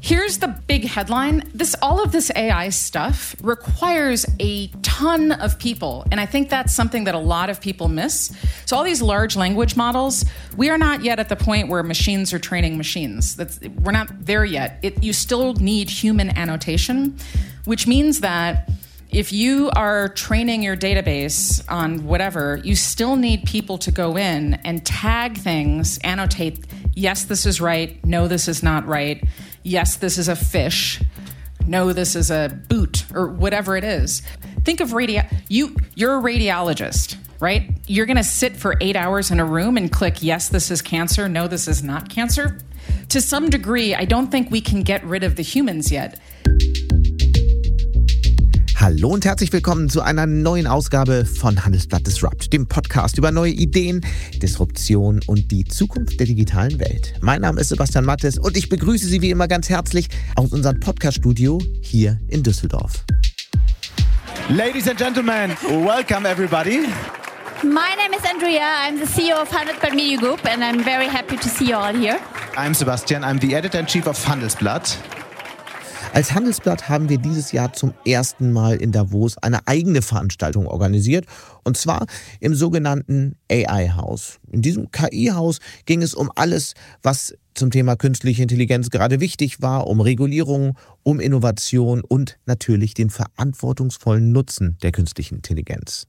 Here's the big headline. This all of this AI stuff requires a ton of people, and I think that's something that a lot of people miss. So all these large language models, we are not yet at the point where machines are training machines. That's we're not there yet. It, you still need human annotation, which means that if you are training your database on whatever, you still need people to go in and tag things, annotate, yes, this is right, no, this is not right, yes, this is a fish, no, this is a boot, or whatever it is. Think of radio, you, you're a radiologist, right? You're gonna sit for eight hours in a room and click, yes, this is cancer, no, this is not cancer. To some degree, I don't think we can get rid of the humans yet. Hallo und herzlich willkommen zu einer neuen Ausgabe von Handelsblatt Disrupt, dem Podcast über neue Ideen, Disruption und die Zukunft der digitalen Welt. Mein Name ist Sebastian Mattes und ich begrüße Sie wie immer ganz herzlich aus unserem Podcast-Studio hier in Düsseldorf. Ladies and gentlemen, welcome everybody. My name is Andrea. I'm the CEO of Handelsblatt Media Group, and I'm very happy to see you all here. I'm Sebastian. I'm the editor in chief of Handelsblatt. Als Handelsblatt haben wir dieses Jahr zum ersten Mal in Davos eine eigene Veranstaltung organisiert, und zwar im sogenannten AI-Haus. In diesem KI-Haus ging es um alles, was zum Thema künstliche Intelligenz gerade wichtig war, um Regulierung, um Innovation und natürlich den verantwortungsvollen Nutzen der künstlichen Intelligenz.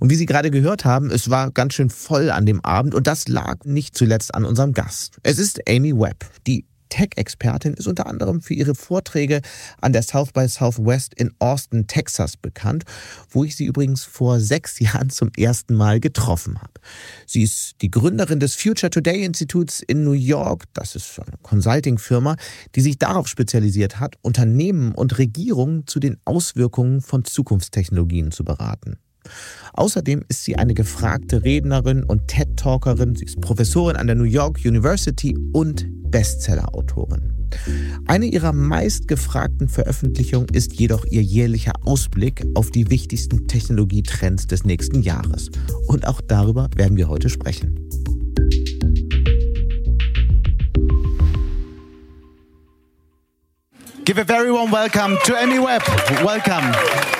Und wie Sie gerade gehört haben, es war ganz schön voll an dem Abend und das lag nicht zuletzt an unserem Gast. Es ist Amy Webb, die Tech-Expertin, ist unter anderem für ihre Vorträge an der South by Southwest in Austin, Texas bekannt, wo ich sie übrigens vor sechs Jahren zum ersten Mal getroffen habe. Sie ist die Gründerin des Future Today Instituts in New York. Das ist eine Consulting-Firma, die sich darauf spezialisiert hat, Unternehmen und Regierungen zu den Auswirkungen von Zukunftstechnologien zu beraten. Außerdem ist sie eine gefragte Rednerin und TED-Talkerin. Sie ist Professorin an der New York University und Bestseller-Autorin. Eine ihrer meistgefragten Veröffentlichungen ist jedoch ihr jährlicher Ausblick auf die wichtigsten Technologietrends des nächsten Jahres. Und auch darüber werden wir heute sprechen. Give a very warm welcome to Amy Webb. Welcome.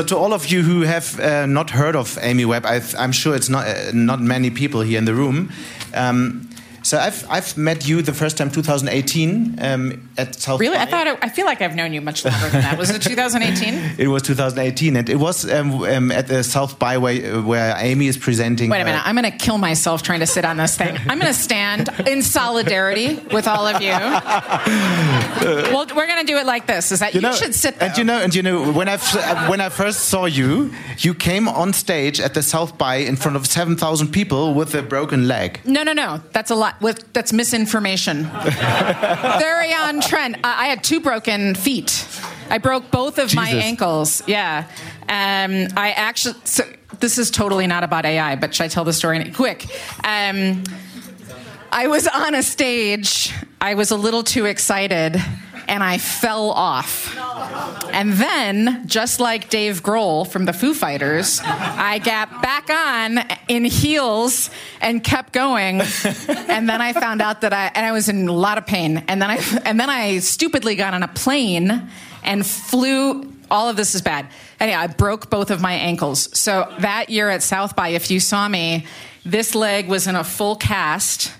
So, to all of you who have uh, not heard of Amy Webb, i am sure it's not uh, not many people here in the room. Um, so I've I've met you the first time 2018 um, at South. Really, by. I thought it, I feel like I've known you much longer than that. Was it 2018? it was 2018, and it was um, um, at the South by where, where Amy is presenting. Wait a minute, I'm going to kill myself trying to sit on this thing. I'm going to stand in solidarity with all of you. well, we're going to do it like this: is that you, know, should sit there. And you know, and you know, when I when I first saw you, you came on stage at the South by in front of 7,000 people with a broken leg. No, no, no, that's a lot with that's misinformation. Very on trend. I had two broken feet. I broke both of Jesus. my ankles. Yeah. Um, I actually. So this is totally not about AI, but should I tell the story quick? Um, I was on a stage. I was a little too excited and I fell off. And then, just like Dave Grohl from the Foo Fighters, I got back on in heels and kept going. And then I found out that I and I was in a lot of pain. And then I and then I stupidly got on a plane and flew all of this is bad. Anyway, I broke both of my ankles. So that year at South by, if you saw me, this leg was in a full cast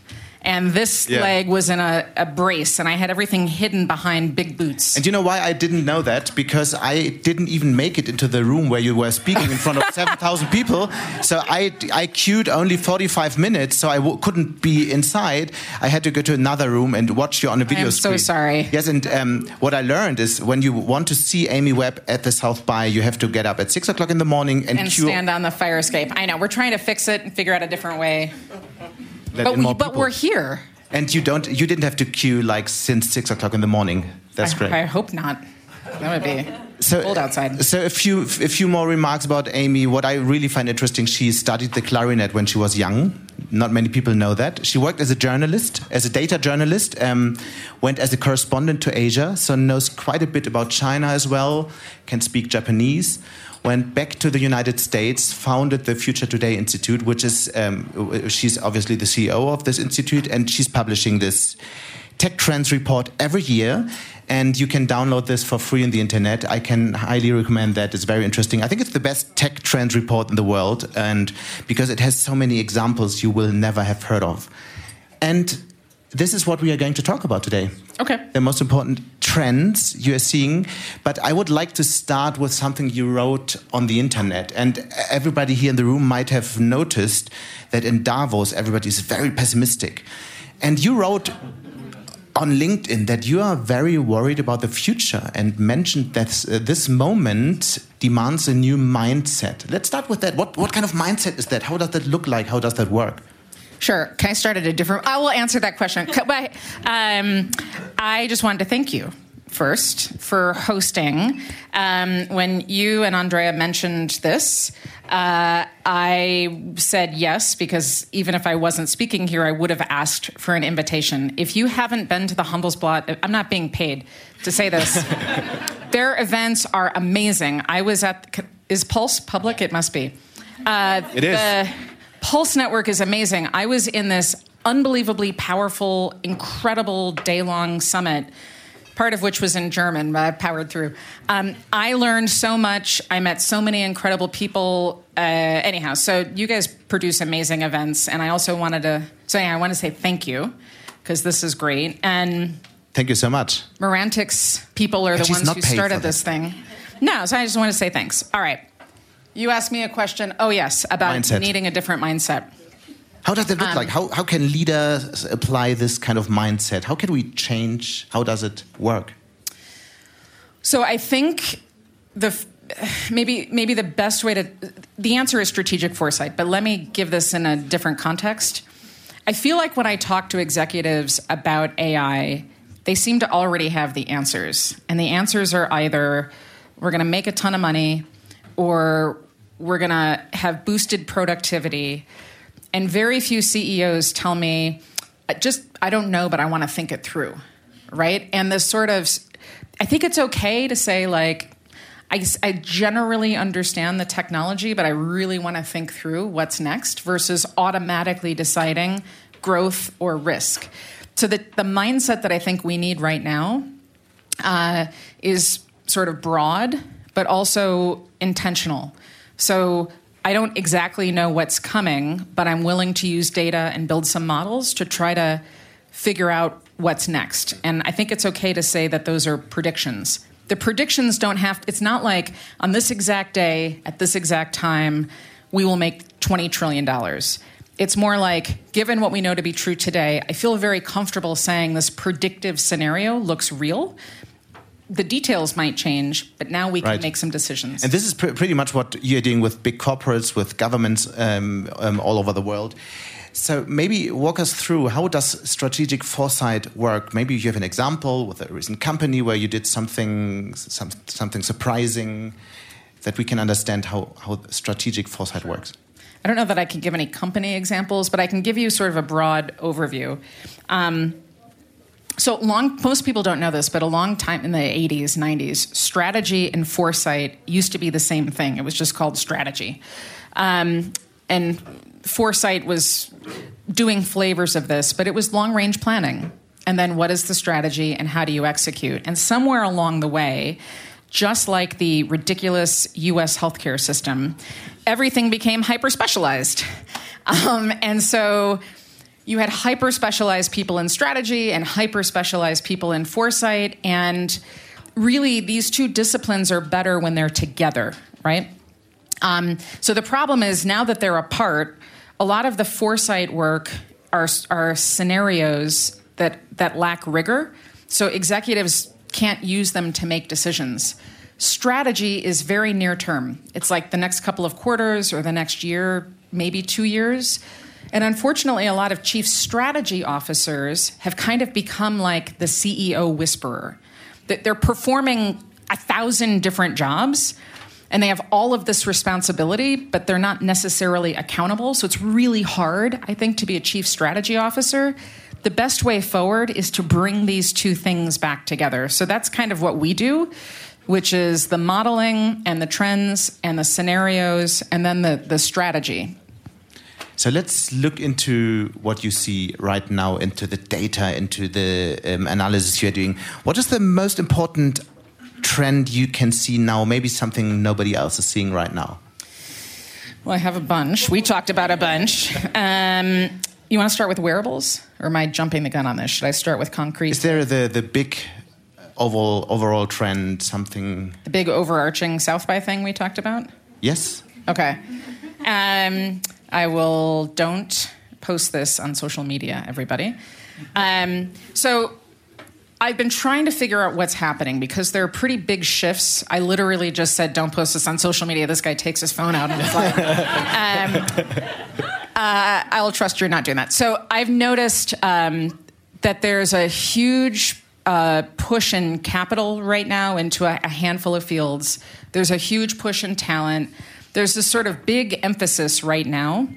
and this Yeah. leg was in a, a brace, and I had everything hidden behind big boots. And you know why I didn't know that? Because I didn't even make it into the room where you were speaking in front of 7,000 people. So I, I queued only 45 minutes, so I w- couldn't be inside. I had to go to another room and watch you on a video I'm so sorry. Yes, and um, what I learned is when you want to see Amy Webb at the South by, you have to get up at 6 o'clock in the morning and, and stand on the fire escape. I know we're trying to fix it and figure out a different way, let but in more we, but people. we're here. And you don't, you didn't have to queue like since 6 o'clock in the morning. That's I, great. I hope not. That would be so, cold outside. So a few, a few more remarks about Amy. What I really find interesting, she studied the clarinet when she was young. not many people know that. She worked as a journalist, as a data journalist, um, went as a correspondent to Asia, so knows quite a bit about China as well, can speak Japanese. Went back to the United States, founded the Future Today Institute, which is, um, she's obviously the CEO of this institute, and she's publishing this tech trends report every year and you can download this for free on the internet. I can highly recommend that. It's very interesting. I think it's the best tech trend report in the world, and because it has so many examples you will never have heard of. And this is what we are going to talk about today. Okay. The most important trends you are seeing. But I would like to start with something you wrote on the internet. And everybody here in the room might have noticed that in Davos, everybody is very pessimistic. And you wrote on LinkedIn that you are very worried about the future and mentioned that uh, this moment demands a new mindset. Let's start with that. What, what kind of mindset is that? How does that look like? How does that work? Sure. Can I start at a different? I will answer that question. But um, I just wanted to thank you first for hosting. Um, when you and Andrea mentioned this, uh, I said yes because even if I wasn't speaking here, I would have asked for an invitation. If you haven't been to the Handelsblatt, I'm not being paid to say this. Their events are amazing. I was at is Pulse public? It must be. Uh, it is. The Pulse Network is amazing. I was in this unbelievably powerful, incredible day long summit part of which was in German, but I powered through. Um, I learned so much. I met so many incredible people. Uh, anyhow, so you guys produce amazing events, and I also wanted to. So yeah, I want to say thank you because this is great. And thank you so much. Merantix people are the ones who started this thing. No, so I just want to say thanks. All right. You asked me a question. Oh yes, about mindset. needing a different mindset. How does it look um, like? How, how can leaders apply this kind of mindset? How can we change? How does it work? So I think the maybe maybe the best way to the answer is strategic foresight. But let me give this in a different context. I feel like when I talk to executives about AI, they seem to already have the answers, and the answers are either we're going to make a ton of money, or we're going to have boosted productivity and very few CEOs tell me, just, I don't know, but I want to think it through. Right. And this sort of, I think it's okay to say, like, I, I generally understand the technology, but I really want to think through what's next versus automatically deciding growth or risk. So, the, the mindset that I think we need right now uh, is sort of broad, but also intentional. So, I don't exactly know what's coming, but I'm willing to use data and build some models to try to figure out what's next. And I think it's okay to say that those are predictions. The predictions don't have, it's not like on this exact day, at this exact time, we will make $20 trillion. It's more like, given what we know to be true today, I feel very comfortable saying this predictive scenario looks real the details might change, but now we can right. make some decisions. And this is pr pretty much what you're doing with big corporates, with governments um, um, all over the world. So maybe walk us through how does strategic foresight work? Maybe you have an example with a recent company where you did something some, something surprising that we can understand how, how strategic foresight sure. works. I don't know that I can give any company examples, but I can give you sort of a broad overview. Um, so long most people don't know this but a long time in the 80s 90s strategy and foresight used to be the same thing. It was just called strategy. Um, and foresight was doing flavors of this but it was long range planning. And then what is the strategy and how do you execute? And somewhere along the way just like the ridiculous US healthcare system, everything became hyper specialized. Um, and so you had hyper specialized people in strategy and hyper specialized people in foresight. And really, these two disciplines are better when they're together, right? Um, so the problem is now that they're apart, a lot of the foresight work are, are scenarios that, that lack rigor. So executives can't use them to make decisions. Strategy is very near term. It's like the next couple of quarters or the next year, maybe two years. And unfortunately, a lot of chief strategy officers have kind of become like the CEO whisperer. That they're performing a thousand different jobs, and they have all of this responsibility, but they're not necessarily accountable. So it's really hard, I think, to be a chief strategy officer. The best way forward is to bring these two things back together. So that's kind of what we do, which is the modeling and the trends and the scenarios and then the, the strategy. So let's look into what you see right now, into the data, into the um, analysis you're doing. What is the most important trend you can see now? Maybe something nobody else is seeing right now. Well, I have a bunch. We talked about a bunch. Um, you want to start with wearables, or am I jumping the gun on this? Should I start with concrete? Is there the the big overall overall trend? Something the big overarching South by thing we talked about? Yes. Okay. Um, I will don't post this on social media, everybody. Um, so I've been trying to figure out what's happening because there are pretty big shifts. I literally just said, "Don't post this on social media." This guy takes his phone out and is like, um, uh, "I'll trust you're not doing that." So I've noticed um, that there's a huge uh, push in capital right now into a, a handful of fields. There's a huge push in talent there's this sort of big emphasis right now.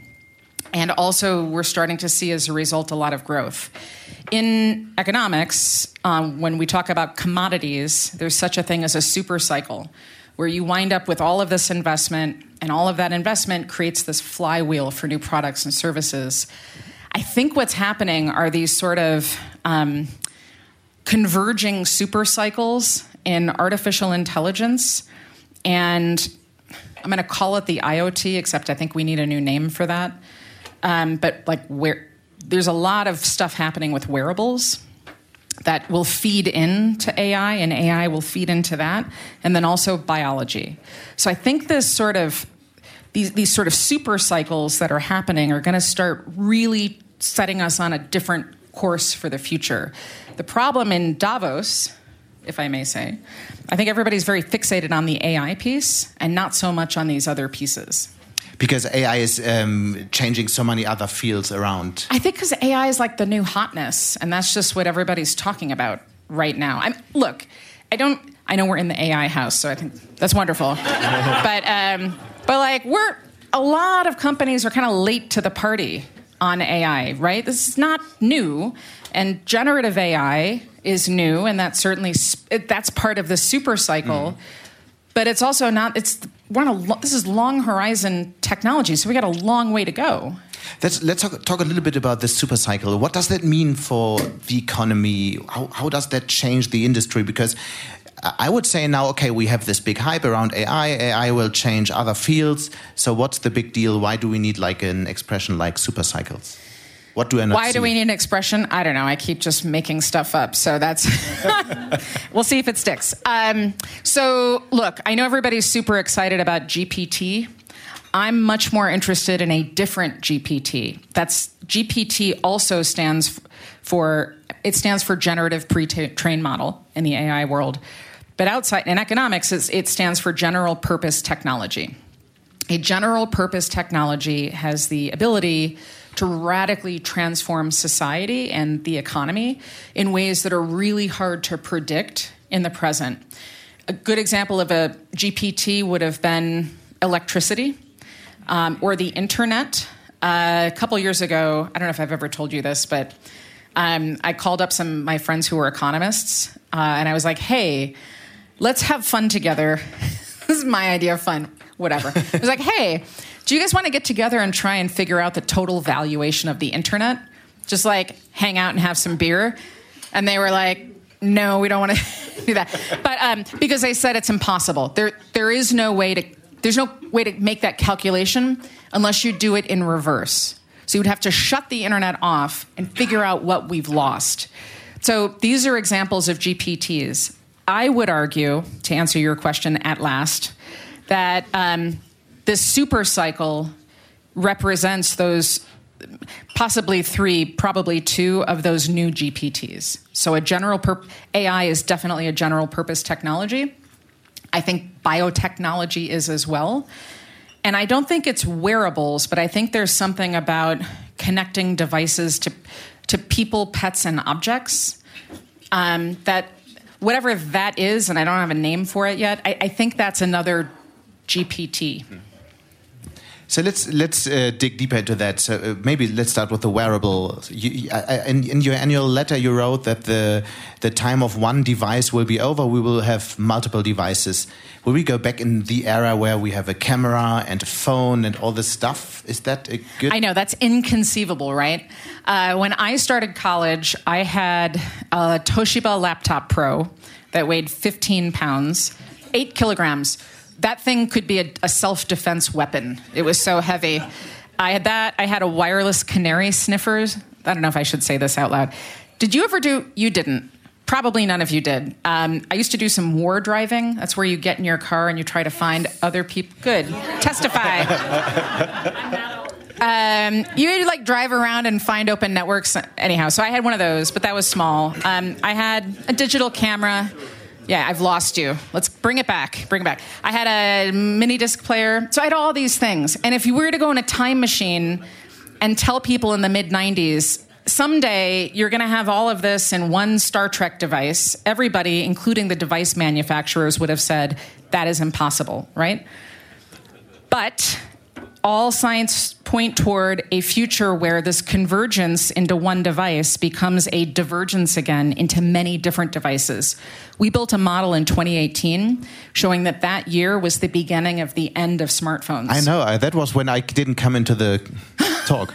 And also, we're starting to see as a result a lot of growth. In economics, um, when we talk about commodities, there's such a thing as a super cycle where you wind up with all of this investment, and all of that investment creates this flywheel for new products and services. I think what's happening are these sort of um, converging super cycles in artificial intelligence and I'm going to call it the IoT, except I think we need a new name for that. Um, but like where there's a lot of stuff happening with wearables that will feed into AI, and AI will feed into that, and then also biology. So I think this sort of these these sort of super cycles that are happening are going to start really setting us on a different course for the future. The problem in Davos if I may say. I think everybody's very fixated on the AI piece and not so much on these other pieces. Because AI is um, changing so many other fields around. I think because AI is like the new hotness, and that's just what everybody's talking about right now. I'm, look, I don't. I know we're in the AI house, so I think that's wonderful. but um, but like we're a lot of companies are kind of late to the party on AI, right? This is not new, and generative AI is new, and that's certainly that's part of the super cycle. Mm. But it's also not. It's we're on a this is long horizon technology, so we got a long way to go. Let's let's talk, talk a little bit about the super cycle. What does that mean for the economy? How how does that change the industry? Because I would say now, okay, we have this big hype around AI. AI will change other fields. So what's the big deal? Why do we need like an expression like super cycles? What do I Why see? do we need an expression? I don't know. I keep just making stuff up. So that's, we'll see if it sticks. Um, so, look, I know everybody's super excited about GPT. I'm much more interested in a different GPT. That's GPT also stands for, it stands for generative pre-trained model in the AI world. But outside in economics, it stands for general purpose technology. A general purpose technology has the ability to radically transform society and the economy in ways that are really hard to predict in the present. A good example of a GPT would have been electricity um, or the internet. Uh, a couple years ago, I don't know if I've ever told you this, but um, I called up some of my friends who were economists, uh, and I was like, "Hey, let's have fun together." this is my idea of fun. Whatever. I was like, "Hey, do you guys want to get together and try and figure out the total valuation of the internet? Just like hang out and have some beer? And they were like, no, we don't want to do that. But um, because they said it's impossible. There, there is no way to. There's no way to make that calculation unless you do it in reverse. So you'd have to shut the internet off and figure out what we've lost. So these are examples of GPTs. I would argue, to answer your question at last, that um, this super cycle represents those possibly three, probably two of those new GPTs. So a general pur- AI is definitely a general purpose technology. I think biotechnology is as well. And I don't think it's wearables, but I think there's something about connecting devices to to people, pets, and objects um, that whatever that is, and I don't have a name for it yet. I, I think that's another GPT. So let's let's uh, dig deeper into that. So uh, maybe let's start with the wearable. You, in, in, your annual letter, you wrote that the the time of one device will be over. We will have multiple devices. Will we go back in the era where we have a camera and a phone and all this stuff? Is that a good? I know that's inconceivable, right? Uh, when I started college, I had a Toshiba laptop Pro that weighed 15 pounds, eight kilograms that thing could be a, a self defense weapon. It was so heavy. I had that. I had a wireless canary sniffers. I don't know if I should say this out loud. Did you ever do? You didn't. Probably none of you did. Um, I used to do some war driving. That's where you get in your car and you try to find other people. Good. Testify. Um, you like drive around and find open networks. Anyhow, so I had one of those, but that was small. Um, I had a digital camera. Yeah, I've lost you. Let's bring it back. Bring it back. I had a mini disc player. So I had all these things. And if you were to go in a time machine and tell people in the mid 90s, someday you're going to have all of this in one Star Trek device, everybody, including the device manufacturers, would have said that is impossible, right? But all science point toward a future where this convergence into one device becomes a divergence again into many different devices. We built a model in 2018 showing that that year was the beginning of the end of smartphones. I know. Uh, that was when I didn't come into the talk.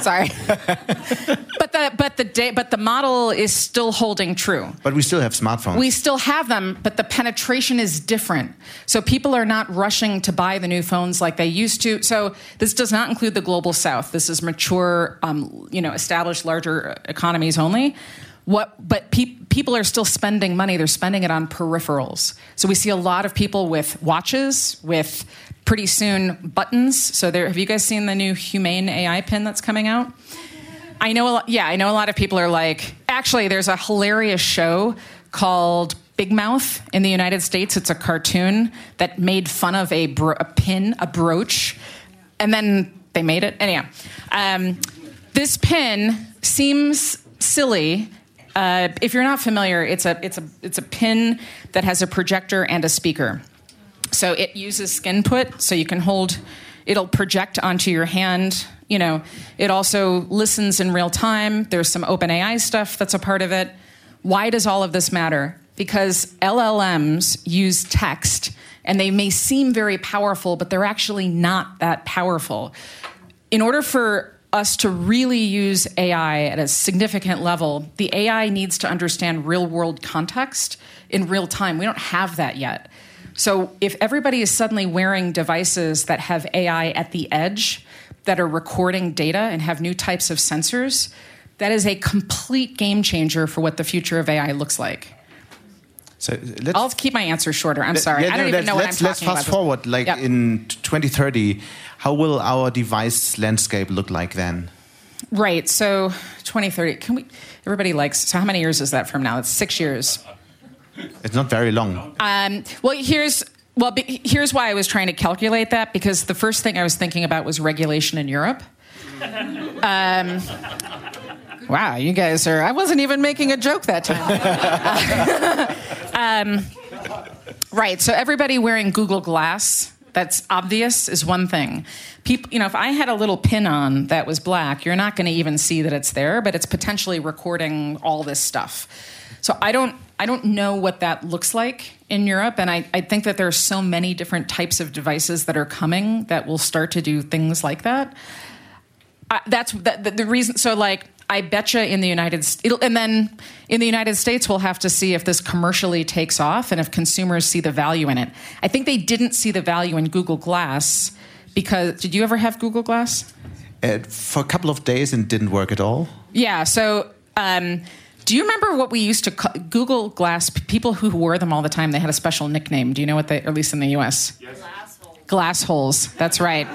Sorry, but the but the day, but the model is still holding true. But we still have smartphones. We still have them, but the penetration is different. So people are not rushing to buy the new phones like they used to. So this does not include the global south. This is mature, um, you know, established larger economies only. What, but pe- people are still spending money. They're spending it on peripherals. So we see a lot of people with watches, with pretty soon buttons. So there, have you guys seen the new Humane AI pin that's coming out? I know a lot, yeah, I know a lot of people are like, actually, there's a hilarious show called Big Mouth in the United States. It's a cartoon that made fun of a, bro- a pin, a brooch, and then they made it. Anyhow, um, this pin seems silly. Uh, if you're not familiar, it's a it's a it's a pin that has a projector and a speaker. So it uses skin put, so you can hold. It'll project onto your hand. You know, it also listens in real time. There's some OpenAI stuff that's a part of it. Why does all of this matter? Because LLMs use text, and they may seem very powerful, but they're actually not that powerful. In order for us to really use AI at a significant level, the AI needs to understand real world context in real time. We don't have that yet. So if everybody is suddenly wearing devices that have AI at the edge, that are recording data and have new types of sensors, that is a complete game changer for what the future of AI looks like. So I'll keep my answer shorter. I'm sorry. Yeah, I don't even know what I'm talking let's fast about. forward, like Yep. in 2030, how will our device landscape look like then? Right. So 2030. Can we? Everybody likes. So how many years is that from now? It's six years. It's not very long. Um, well, here's well, here's why I was trying to calculate that because the first thing I was thinking about was regulation in Europe. Um, wow, you guys are. I wasn't even making a joke that time. um, right. So everybody wearing Google Glass. That's obvious is one thing. People, you know, if I had a little pin on that was black, you're not going to even see that it's there, but it's potentially recording all this stuff. So I don't I don't know what that looks like in Europe, and I, I think that there are so many different types of devices that are coming that will start to do things like that. I, that's the, the, the reason. So like. I betcha in the United States, and then in the United States, we'll have to see if this commercially takes off and if consumers see the value in it. I think they didn't see the value in Google Glass because did you ever have Google Glass? Uh, for a couple of days and didn't work at all. Yeah. So, um, do you remember what we used to call Google Glass? People who wore them all the time, they had a special nickname. Do you know what they, at least in the U.S. Glass holes. Glass holes. That's right.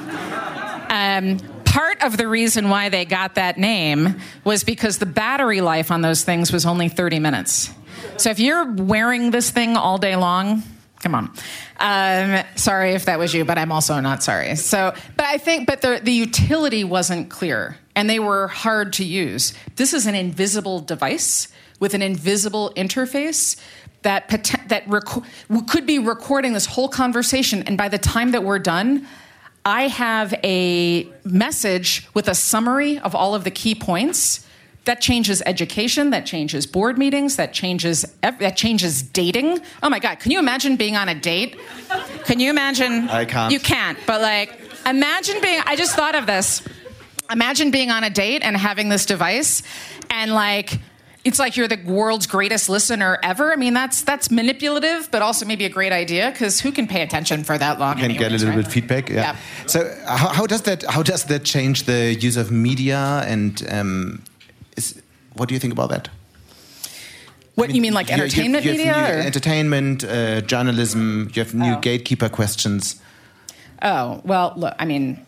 Um, part of the reason why they got that name was because the battery life on those things was only 30 minutes. So if you're wearing this thing all day long, come on. Um, sorry if that was you, but I'm also not sorry. So, but I think, but the, the utility wasn't clear. and they were hard to use. This is an invisible device with an invisible interface that that rec- could be recording this whole conversation and by the time that we're done I have a message with a summary of all of the key points that changes education that changes board meetings that changes that changes dating. Oh my god can you imagine being on a date? Can you imagine? I can't. You can't but like imagine being i just thought of this. Imagine being on a date and having this device and like it's like you're the world's greatest listener ever. I mean, that's that's manipulative, but also maybe a great idea because who can pay attention for that long? Can anyways, get a little right? bit feedback. Yeah. yeah. So how, how, does that how does that change the use of media and um, is, what do you think about that? What I mean, you mean, like you, entertainment you have, media? entertainment, uh, journalism. You have new oh. gatekeeper questions. Oh well, look. I mean,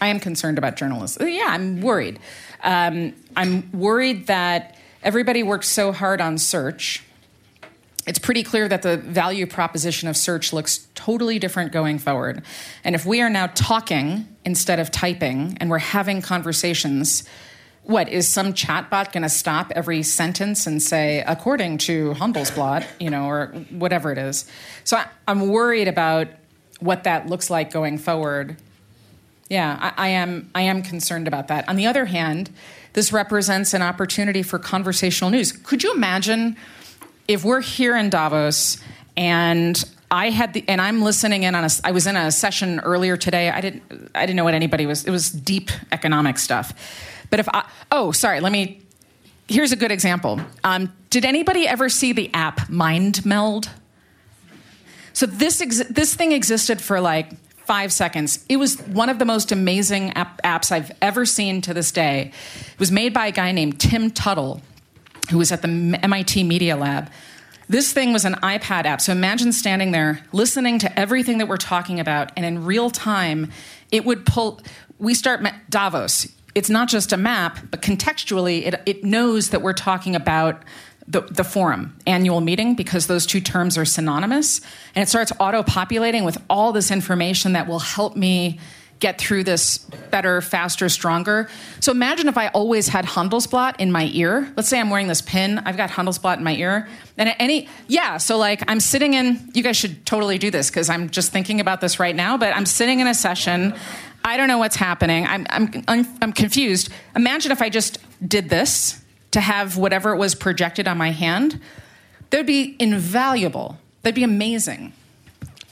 I am concerned about journalists. Yeah, I'm worried. Um, I'm worried that everybody works so hard on search. It's pretty clear that the value proposition of search looks totally different going forward. And if we are now talking instead of typing and we're having conversations, what is some chatbot going to stop every sentence and say according to handelsblatt you know or whatever it is so I, am worried about what that looks like going forward yeah, I, I, am. I am concerned about that. On the other hand, this represents an opportunity for conversational news. Could you imagine if we're here in Davos and I had the and I'm listening in on a. I was in a session earlier today. I didn't. I didn't know what anybody was. It was deep economic stuff. But if I, oh, sorry. Let me. Here's a good example. Um, did anybody ever see the app MindMeld? So this ex- this thing existed for like five seconds. It was one of the most amazing app- apps I've ever seen to this day. It was made by a guy named Tim Tuttle, who was at the MIT Media Lab. This thing was an iPad app. So imagine standing there listening to everything that we're talking about, and in real time, it would pull. We start Davos. It's not just a map, but contextually, it, it knows that we're talking about the, the forum annual meeting because those two terms are synonymous. And it starts auto populating with all this information that will help me get through this better faster stronger. So imagine if i always had handelsblatt in my ear. Let's say i'm wearing this pin. I've got handelsblatt in my ear. And at any yeah so like i'm sitting in you guys should totally do this because i'm just thinking about this right now but i'm sitting in a session. I don't know what's happening. I'm, I'm, I'm confused. Imagine if i just did this to have whatever it was projected on my hand, that would be invaluable. That'd be amazing.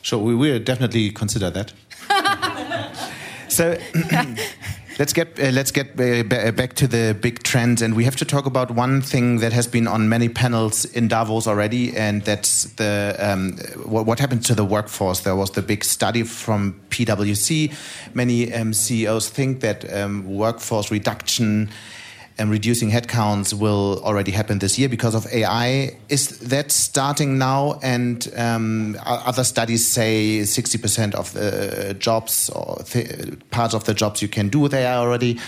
Sure, we will definitely consider that. so let's get uh, let's get uh, back to the big trends, and we have to talk about one thing that has been on many panels in Davos already, and that's the um, what, what, happened to the workforce. There was the big study from PwC. Many um, CEOs think that um, workforce reduction and reducing headcounts will already happen this year because of AI. Is that starting now? And um, other studies say 60% of the jobs or th parts of the jobs you can do with AI already.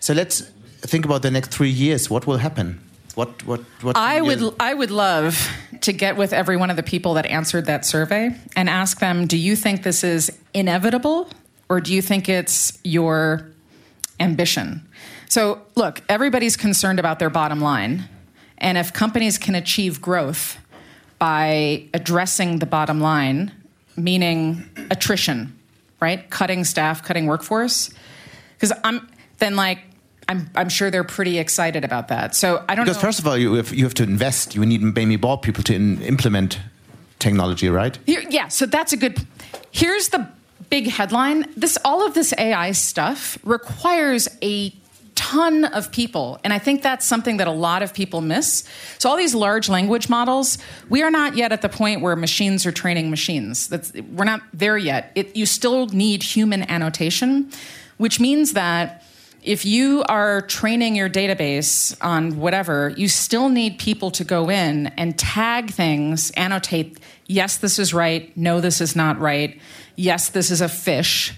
So let's think about the next three years. What will happen? What, what, what I would I would love to get with every one of the people that answered that survey and ask them, do you think this is inevitable or do you think it's your ambition? So, look, everybody's concerned about their bottom line. And if companies can achieve growth by addressing the bottom line, meaning attrition, right? Cutting staff, cutting workforce, because I'm then like I'm, I'm sure they're pretty excited about that. So I don't because know. first of all, you have, you have to invest. You need maybe more people to in, implement technology, right? Here, yeah. So that's a good. Here's the big headline. This all of this AI stuff requires a ton of people. And I think that's something that a lot of people miss. So, all these large language models, we are not yet at the point where machines are training machines. That's, we're not there yet. It, you still need human annotation, which means that if you are training your database on whatever, you still need people to go in and tag things, annotate, yes, this is right, no, this is not right, yes, this is a fish,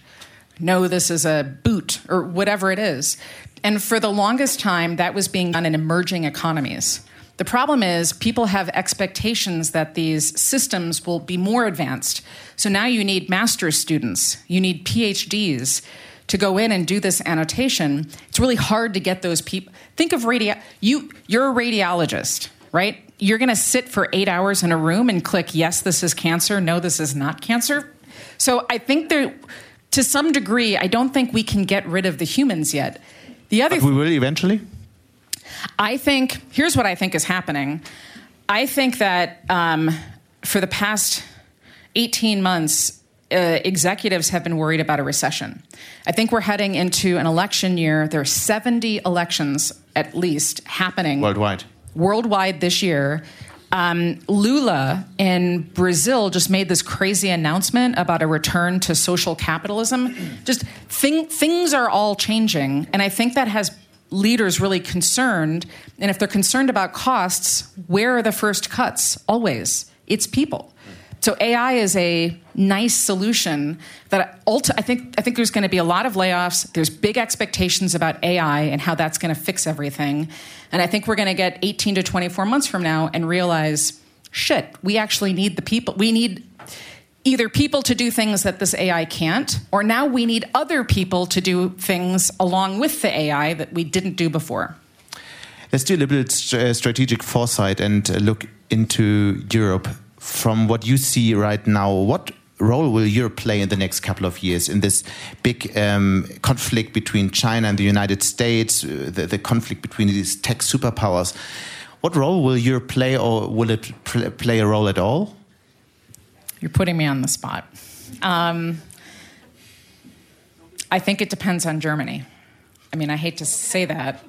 no, this is a boot, or whatever it is. And for the longest time, that was being done in emerging economies. The problem is people have expectations that these systems will be more advanced. So now you need master's students, you need PhDs to go in and do this annotation, it's really hard to get those people. Think of radio. You you're a radiologist, right? You're going to sit for eight hours in a room and click yes, this is cancer. No, this is not cancer. So I think there, to some degree, I don't think we can get rid of the humans yet. The other, but we will eventually. I think here's what I think is happening. I think that um, for the past 18 months, uh, executives have been worried about a recession. I think we're heading into an election year. There are 70 elections at least happening worldwide. Worldwide this year. Um, Lula in Brazil just made this crazy announcement about a return to social capitalism. Just thing, things are all changing, and I think that has leaders really concerned. And if they're concerned about costs, where are the first cuts? Always, it's people. So AI is a nice solution that I think I think there's going to be a lot of layoffs. There's big expectations about AI and how that's going to fix everything. And I think we're going to get 18 to 24 months from now and realize shit, we actually need the people. We need either people to do things that this AI can't, or now we need other people to do things along with the AI that we didn't do before. Let's do a little bit strategic foresight and look into Europe from what you see right now, what role will Europe play in the next couple of years in this big um, conflict between China and the United States, uh, the, the, conflict between these tech superpowers? What role will Europe play, or will it pl play a role at all? You're putting me on the spot. Um, I think it depends on Germany. I mean, I hate to say that.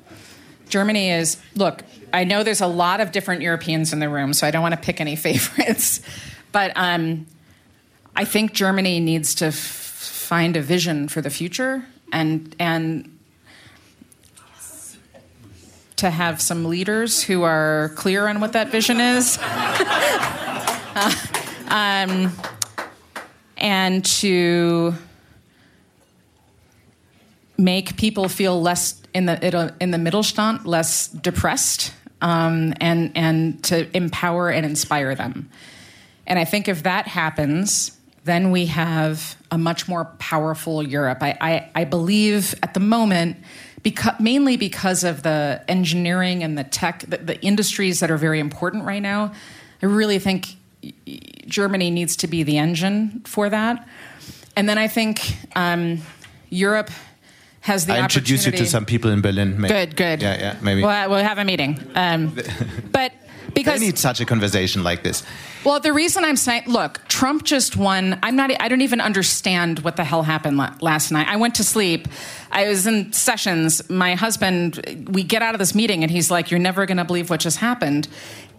Germany is, look, I know there's a lot of different Europeans in the room, so I don't want to pick any favorites. But um, I think Germany needs to f- find a vision for the future and and to have some leaders who are clear on what that vision is. uh, um, and to make people feel less in the in the Mittelstand less depressed um, and and to empower and inspire them. And I think if that happens, then we have a much more powerful Europe. I, I, I believe at the moment, because, mainly because of the engineering and the tech, the, the industries that are very important right now, I really think Germany needs to be the engine for that. And then I think um, Europe has the I introduce you to some people in Berlin. Maybe. Good, good. Yeah, yeah, maybe. We'll, we'll have a meeting. Um, but because they need such a conversation like this. Well, the reason I'm saying, look, Trump just won. I'm not. I don't even understand what the hell happened last night. I went to sleep. I was in sessions. My husband. We get out of this meeting, and he's like, "You're never going to believe what just happened."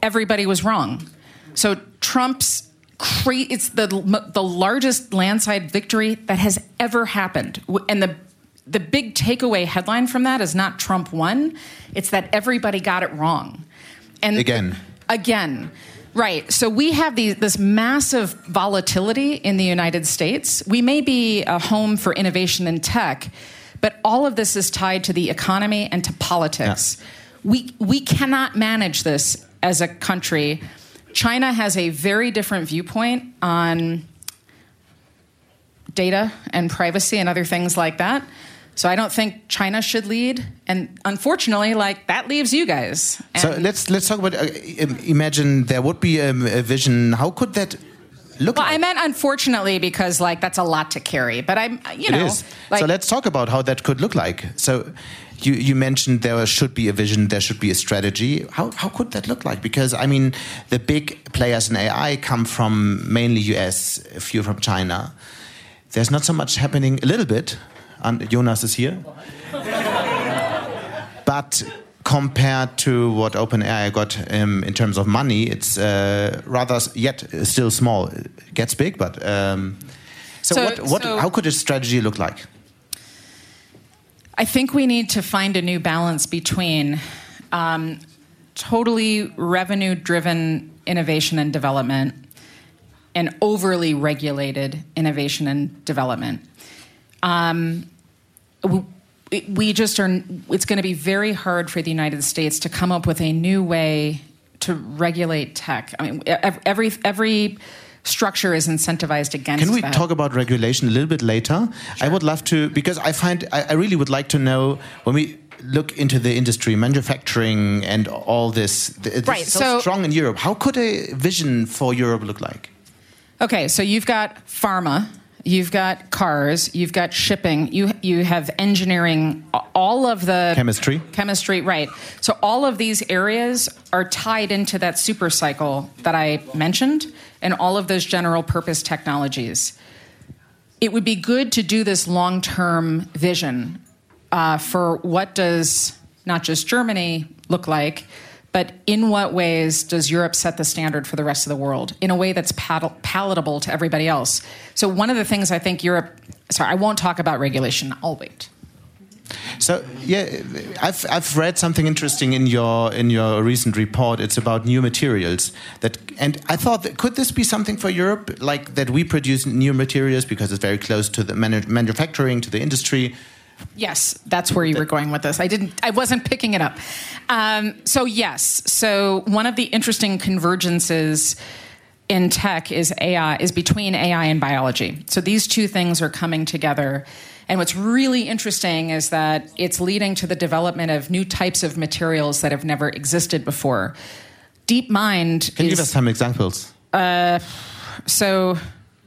Everybody was wrong. So Trump's it's the the largest landslide victory that has ever happened, and the the big takeaway headline from that is not Trump won, it's that everybody got it wrong. And again. Again. Right. So we have this massive volatility in the United States. We may be a home for innovation in tech, but all of this is tied to the economy and to politics. Yeah. We, we cannot manage this as a country. China has a very different viewpoint on data and privacy and other things like that. So I don't think China should lead, and unfortunately, like that leaves you guys. And so let's let's talk about. Uh, imagine there would be a, a, vision. How could that look? Well, like? I meant unfortunately because like that's a lot to carry. But I'm, you know, like, so let's talk about how that could look like. So. You, you mentioned there should be a vision, there should be a strategy. How, how could that look like? Because, I mean, the big players in AI come from mainly US, a few from China. There's not so much happening, a little bit, and Jonas is here. but compared to what OpenAI got um, in terms of money, it's uh, rather yet still small. It gets big, but um, so, so, what, what so how could a strategy look like? I think we need to find a new balance between um, totally revenue-driven innovation and development and overly regulated innovation and development. Um, we just are it's going to be very hard for the united states to come up with a new way to regulate tech i mean every every structure is incentivized against Can we that. talk about regulation a little bit later? I would love to, because I find, I, I really would like to know when we look into the industry, manufacturing, and all this. It's Right, so, so- strong in Europe. How could a vision for Europe look like? Okay, so you've got pharma, you've got cars, you've got shipping, you you have engineering, all of the Chemistry. chemistry, right? So all of these areas are tied into that super cycle that I mentioned, and all of those general purpose technologies. It would be good to do this long term vision uh, for what does not just Germany look like, but in what ways does Europe set the standard for the rest of the world in a way that's pal- palatable to everybody else? So, one of the things I think Europe, sorry, I won't talk about regulation, I'll wait. So yeah, I've I've read something interesting in your in your recent report. It's about new materials that, and I thought, that, could this be something for Europe, like that we produce new materials because it's very close to the manu- manufacturing, to the industry. Yes, that's where you were going with this. I didn't. I wasn't picking it up. Um, so yes. So one of the interesting convergences in tech is AI is between AI and biology. So these two things are coming together. And what's really interesting is that it's leading to the development of new types of materials that have never existed before. DeepMind Can you give us some examples? so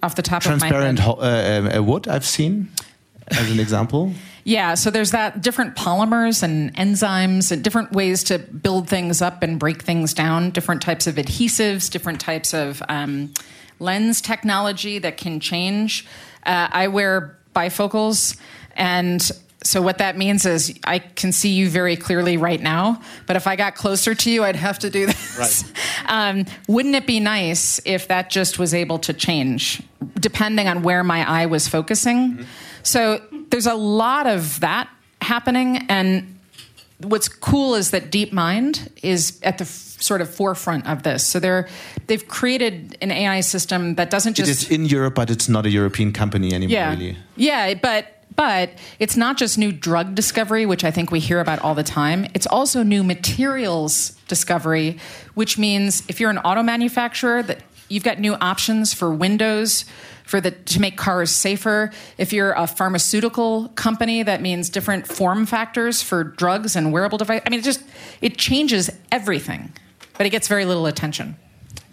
off the top Transparent of my head. ho- uh, uh, wood I've seen as an example. Yeah, so there's that different polymers and enzymes and different ways to build things up and break things down, different types of adhesives, different types of um, lens technology that can change. Uh, I wear bifocals, and so what that means is I can see you very clearly right now, but if I got closer to you, I'd have to do this. Right. Um, wouldn't it be nice if that just was able to change depending on where my eye was focusing? So there's a lot of that happening, and what's cool is that DeepMind is at the f- sort of forefront of this. So they're they've created an AI system that doesn't just It's in Europe, but it's not a European company anymore. yeah. Really. Yeah, but but it's not just new drug discovery, which I think we hear about all the time. It's also new materials discovery, which means if you're an auto manufacturer that you've got new options for windows for the to make cars safer. If you're a pharmaceutical company, that means different form factors for drugs and wearable device. I mean, it just it changes everything, but it gets very little attention.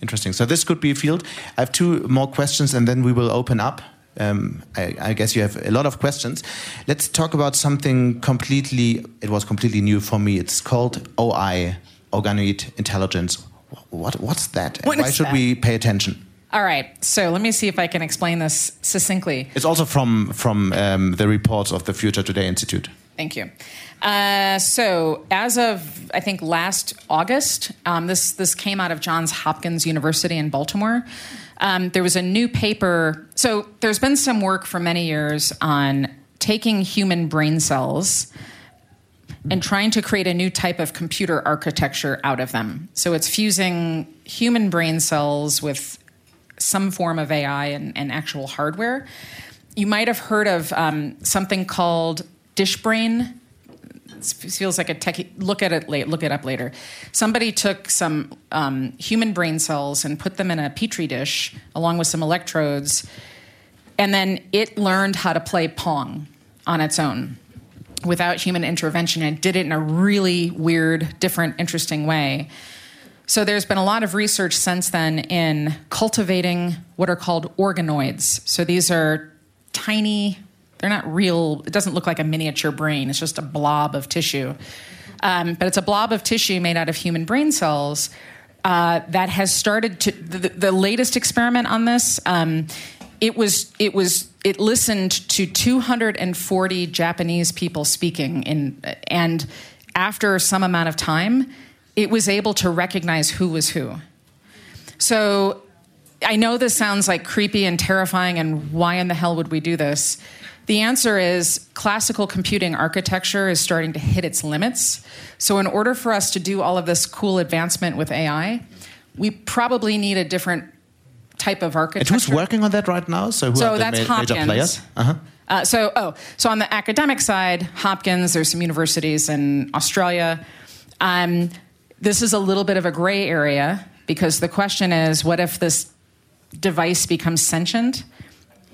Interesting. So this could be a field. I have two more questions, and then we will open up. Um, I, I guess you have a lot of questions. Let's talk about something completely. It was completely new for me. It's called OI, organoid intelligence. What, what's that? What Why should that? we pay attention? All right, so let me see if I can explain this succinctly. It's also from from um, the reports of the Future Today Institute. Thank you. Uh, so, as of I think last August, um, this this came out of Johns Hopkins University in Baltimore. Um, there was a new paper. So, there's been some work for many years on taking human brain cells and trying to create a new type of computer architecture out of them. So, it's fusing human brain cells with some form of AI and, and actual hardware. You might have heard of um, something called DishBrain. It feels like a tech. Look at it late. Look it up later. Somebody took some um, human brain cells and put them in a petri dish along with some electrodes, and then it learned how to play pong on its own without human intervention and did it in a really weird, different, interesting way. So there's been a lot of research since then in cultivating what are called organoids. So these are tiny, they're not real, it doesn't look like a miniature brain, it's just a blob of tissue. Um, but it's a blob of tissue made out of human brain cells uh, that has started to, the, the latest experiment on this. Um, it was it was it listened to 240 Japanese people speaking in and after some amount of time it was able to recognize who was who. So I know this sounds like creepy and terrifying, and why in the hell would we do this? The answer is classical computing architecture is starting to hit its limits. So, in order for us to do all of this cool advancement with AI, we probably need a different type of architecture. And who's working on that right now? So who So are the that's ma- major players? Uh-huh. Uh, so, oh, so on the academic side, Hopkins, there's some universities in Australia. Um, this is a little bit of a gray area because the question is what if this device becomes sentient,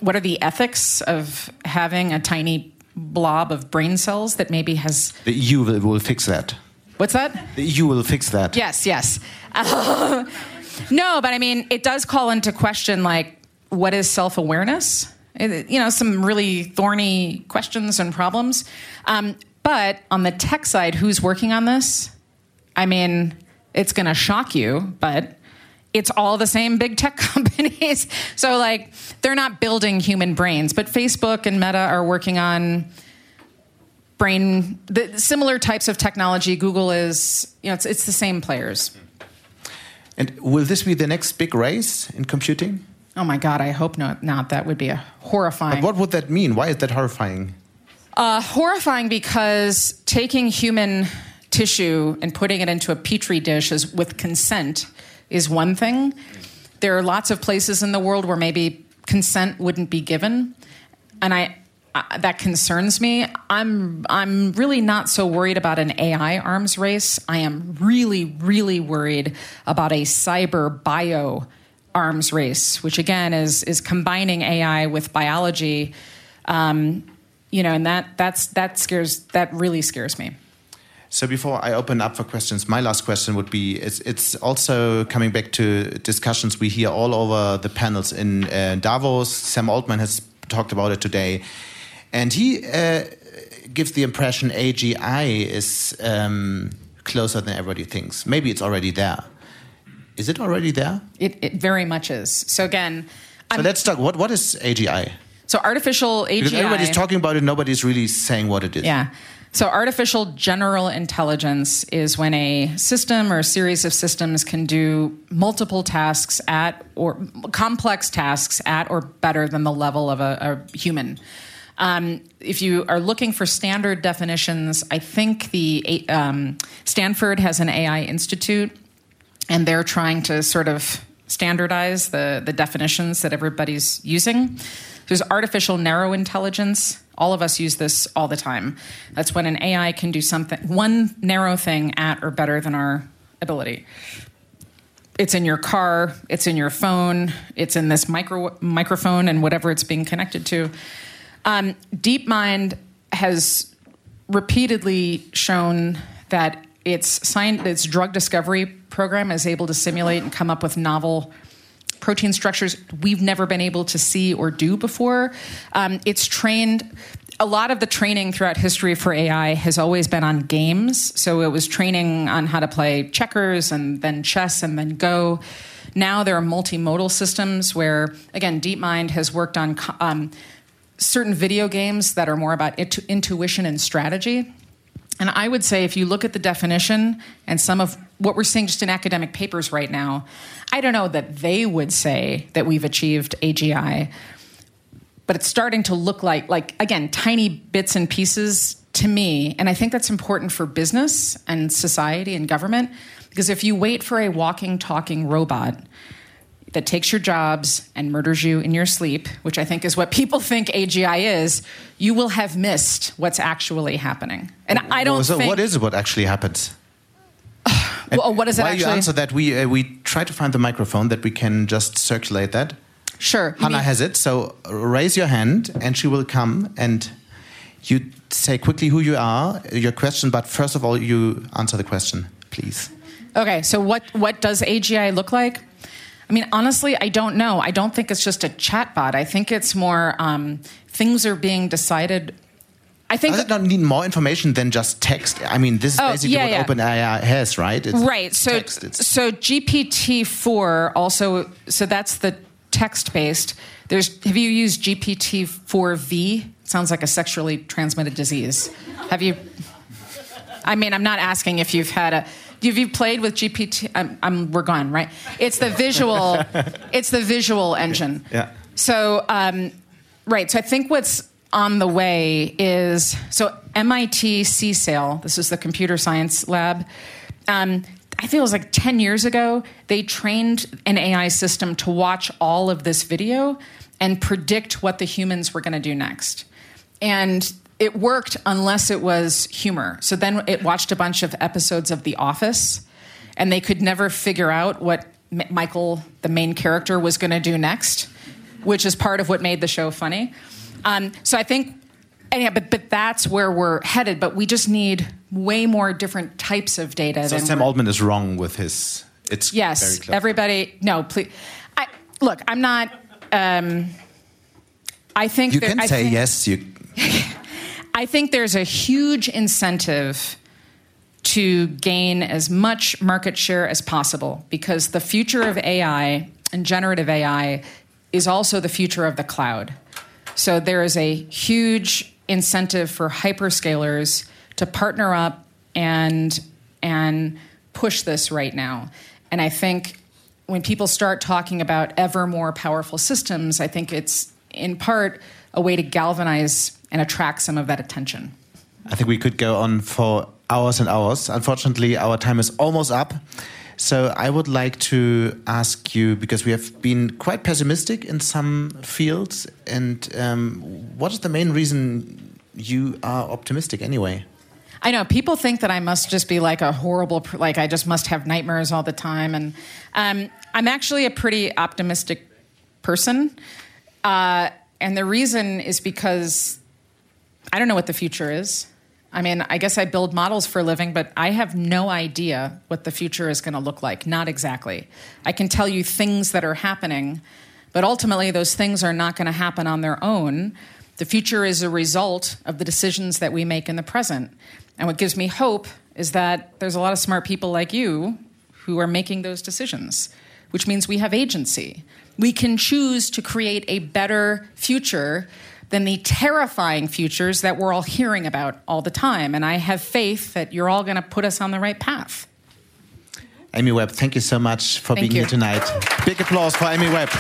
what are the ethics of having a tiny blob of brain cells that maybe has. The EU will, will fix that. What's that? The EU will fix that. Yes, yes. Uh, no, but I mean, it does call into question like, what is self awareness? You know, some really thorny questions and problems. Um, but on the tech side, who's working on this? I mean, it's going to shock you, but it's all the same big tech companies. so, like, they're not building human brains, but Facebook and Meta are working on brain, the similar types of technology. Google is, you know, it's, it's the same players. And will this be the next big race in computing? Oh my God, I hope not. Not that would be a horrifying. But what would that mean? Why is that horrifying? Uh, horrifying because taking human tissue and putting it into a petri dish is, with consent is one thing. There are lots of places in the world where maybe consent wouldn't be given, and I, that concerns me. I'm I'm really not so worried about an AI arms race. I am really really worried about a cyber bio arms race, which again is is combining AI with biology. Um, you know, and that that's that scares that really scares me. So before I open up for questions, my last question would be: It's, it's also coming back to discussions we hear all over the panels in uh, Davos. Sam Altman has talked about it today, and he uh, gives the impression AGI is um, closer than everybody thinks. Maybe it's already there. Is it already there? It, it very much is. So again, so I'm, let's talk. What what is AGI? So artificial AGI. Because everybody's talking about it, nobody's really saying what it is. Yeah. So, artificial general intelligence is when a system or a series of systems can do multiple tasks at or complex tasks at or better than the level of a, a human. Um, if you are looking for standard definitions, I think the um, Stanford has an AI institute, and they're trying to sort of standardize the, the definitions that everybody's using. There's artificial narrow intelligence. All of us use this all the time. That's when an AI can do something, one narrow thing at or better than our ability. It's in your car, it's in your phone, it's in this micro, microphone and whatever it's being connected to. Um, DeepMind has repeatedly shown that its, science, its drug discovery program is able to simulate and come up with novel protein structures we've never been able to see or do before. Um, it's trained. A lot of the training throughout history for AI has always been on games. So it was training on how to play checkers and then chess and then Go. Now there are multimodal systems where, again, DeepMind has worked on um, certain video games that are more about intu- intuition and strategy. And I would say if you look at the definition and some of what we're seeing just in academic papers right now, I don't know that they would say that we've achieved AGI, but it's starting to look like like again tiny bits and pieces to me, and I think that's important for business and society and government because if you wait for a walking talking robot that takes your jobs and murders you in your sleep, which I think is what people think AGI is, you will have missed what's actually happening. And I don't so think. What is what actually happens? well, what is it While actually? you answer that, we uh, we try to find the microphone that we can just circulate that. Sure. Hannah mean, has it, so raise your hand, and she will come and you say quickly who you are, your question, but first of all, you answer the question, please. Okay, so what what does AGI look like? I mean, honestly, I don't know. I don't think it's just a chatbot. I think it's more um, things are being decided. I think Does it not need more information than just text? I mean, this is Oh, basically yeah, what yeah. OpenAI has, right? It's right. So text, so GPT four also. So that's the text based. There's have you used GPT four V? Sounds like a sexually transmitted disease. Have you? I mean, I'm not asking if you've had a. Have you played with GPT? I'm, I'm, we're gone, right? It's the visual. it's the visual engine. Yeah. So, um, right. So I think what's on the way is so MIT CSAIL. This is the computer science lab. Um, I feel it was like 10 years ago, they trained an AI system to watch all of this video and predict what the humans were going to do next. And it worked unless it was humor. So then it watched a bunch of episodes of The Office, and they could never figure out what M- Michael, the main character, was going to do next, which is part of what made the show funny. Um, so I think, yeah, but but that's where we're headed. But we just need way more different types of data. So Sam Altman is wrong with his. It's Yes, everybody. No, please. I, look, I'm not. Um, I think You there- can I say think- yes. You I think there's a huge incentive to gain as much market share as possible because the future of AI and generative AI is also the future of the cloud. So there is a huge incentive for hyperscalers to partner up and and push this right now. And I think when people start talking about ever more powerful systems, I think it's in part a way to galvanize and attract some of that attention. I think we could go on for hours and hours. Unfortunately, our time is almost up. So I would like to ask you because we have been quite pessimistic in some fields, and um, what is the main reason you are optimistic anyway? I know people think that I must just be like a horrible, like I just must have nightmares all the time, and um, I'm actually a pretty optimistic person. Uh, and the reason is because I don't know what the future is. I mean, I guess I build models for a living, but I have no idea what the future is going to look like. Not exactly. I can tell you things that are happening, but ultimately, those things are not going to happen on their own. The future is a result of the decisions that we make in the present. And what gives me hope is that there's a lot of smart people like you who are making those decisions, which means we have agency. We can choose to create a better future than the terrifying futures that we're all hearing about all the time. And I have faith that you're all going to put us on the right path. Amy Webb, thank you so much for Thank being you. here tonight. Big applause for Amy Webb.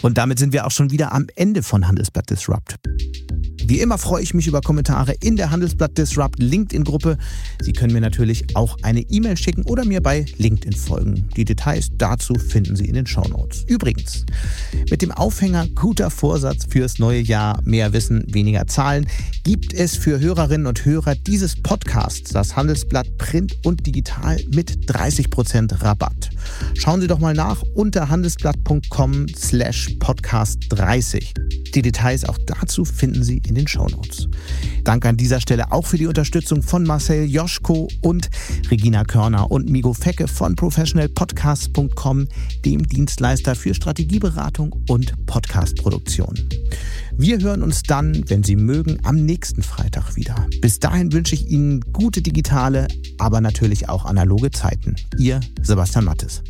Und damit sind wir auch schon wieder am Ende von Handelsblatt Disrupt. Wie immer freue ich mich über Kommentare in der Handelsblatt Disrupt LinkedIn-Gruppe. Sie können mir natürlich auch eine E-Mail schicken oder mir bei LinkedIn folgen. Die Details dazu finden Sie in den Shownotes. Übrigens, mit dem Aufhänger guter Vorsatz fürs neue Jahr, mehr Wissen, weniger Zahlen, gibt es für Hörerinnen und Hörer dieses Podcasts das Handelsblatt Print und Digital mit 30% Rabatt. Schauen Sie doch mal nach unter handelsblatt.com slash podcast 30. Die Details auch dazu finden Sie in den Shownotes. Danke an dieser Stelle auch für die Unterstützung von Marcel Joschko und Regina Körner und Migo Fecke von professionalpodcasts.com, dem Dienstleister für Strategieberatung und Podcastproduktion. Wir hören uns dann, wenn Sie mögen, am nächsten Freitag wieder. Bis dahin wünsche ich Ihnen gute digitale, aber natürlich auch analoge Zeiten. Ihr Sebastian Mattes.